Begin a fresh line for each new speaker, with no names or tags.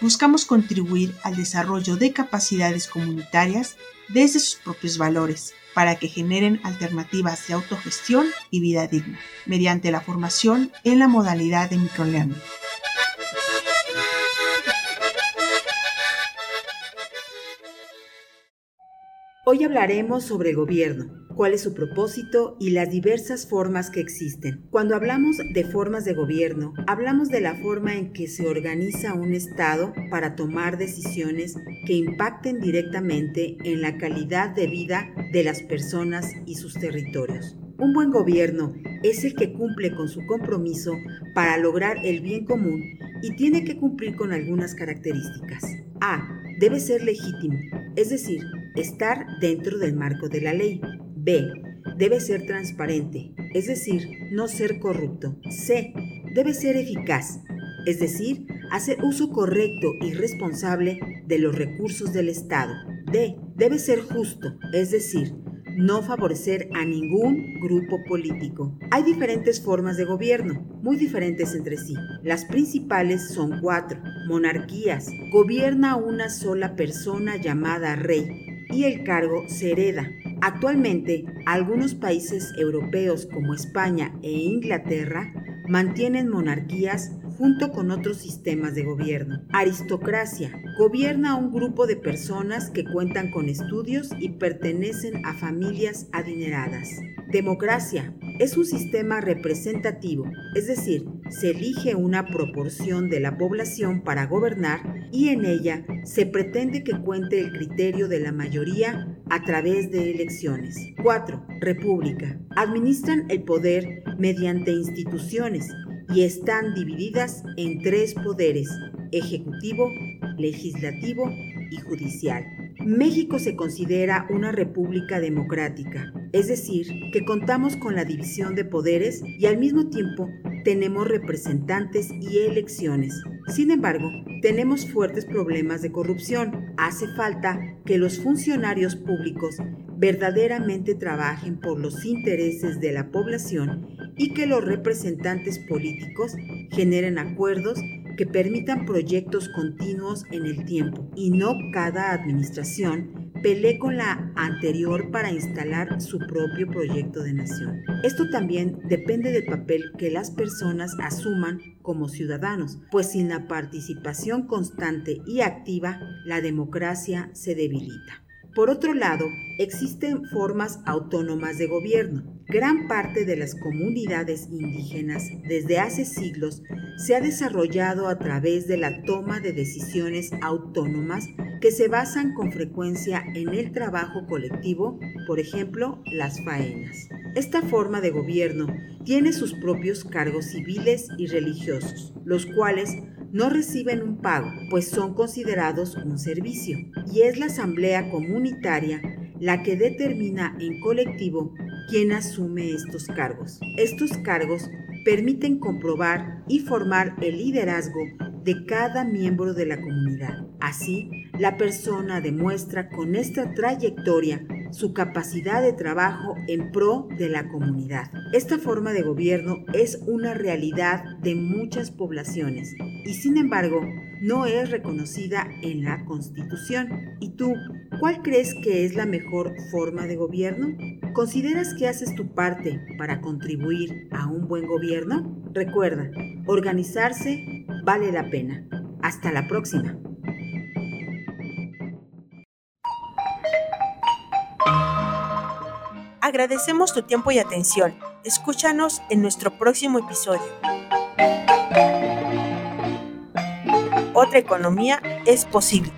buscamos contribuir al desarrollo de capacidades comunitarias desde sus propios valores para que generen alternativas de autogestión y vida digna, mediante la formación en la modalidad de microlearning.
Hoy hablaremos sobre gobierno, cuál es su propósito y las diversas formas que existen. Cuando hablamos de formas de gobierno, hablamos de la forma en que se organiza un Estado para tomar decisiones que impacten directamente en la calidad de vida de las personas y sus territorios. Un buen gobierno es el que cumple con su compromiso para lograr el bien común y tiene que cumplir con algunas características. A. Debe ser legítimo, es decir, estar dentro del marco de la ley. B. Debe ser transparente, es decir, no ser corrupto. C. Debe ser eficaz, es decir, hacer uso correcto y responsable de los recursos del Estado. D. Debe ser justo, es decir, no favorecer a ningún grupo político. Hay diferentes formas de gobierno, muy diferentes entre sí. Las principales son cuatro. Monarquías. Gobierna una sola persona llamada rey y el cargo se hereda. Actualmente, algunos países europeos como España e Inglaterra mantienen monarquías junto con otros sistemas de gobierno. Aristocracia. Gobierna un grupo de personas que cuentan con estudios y pertenecen a familias adineradas. Democracia. Es un sistema representativo, es decir, se elige una proporción de la población para gobernar y en ella se pretende que cuente el criterio de la mayoría a través de elecciones. 4. República. Administran el poder mediante instituciones y están divididas en tres poderes, ejecutivo, legislativo y judicial. México se considera una república democrática, es decir, que contamos con la división de poderes y al mismo tiempo tenemos representantes y elecciones. Sin embargo, tenemos fuertes problemas de corrupción. Hace falta que los funcionarios públicos verdaderamente trabajen por los intereses de la población y que los representantes políticos generen acuerdos que permitan proyectos continuos en el tiempo y no cada administración pelee con la anterior para instalar su propio proyecto de nación. Esto también depende del papel que las personas asuman como ciudadanos, pues sin la participación constante y activa, la democracia se debilita. Por otro lado, existen formas autónomas de gobierno. Gran parte de las comunidades indígenas desde hace siglos se ha desarrollado a través de la toma de decisiones autónomas que se basan con frecuencia en el trabajo colectivo, por ejemplo, las faenas. Esta forma de gobierno tiene sus propios cargos civiles y religiosos, los cuales no reciben un pago, pues son considerados un servicio, y es la asamblea comunitaria la que determina en colectivo quién asume estos cargos. Estos cargos permiten comprobar y formar el liderazgo de cada miembro de la comunidad. Así, la persona demuestra con esta trayectoria su capacidad de trabajo en pro de la comunidad. Esta forma de gobierno es una realidad de muchas poblaciones y sin embargo no es reconocida en la Constitución. ¿Y tú, cuál crees que es la mejor forma de gobierno? ¿Consideras que haces tu parte para contribuir a un buen gobierno? Recuerda, organizarse vale la pena. Hasta la próxima.
Agradecemos tu tiempo y atención. Escúchanos en nuestro próximo episodio. Otra economía es posible.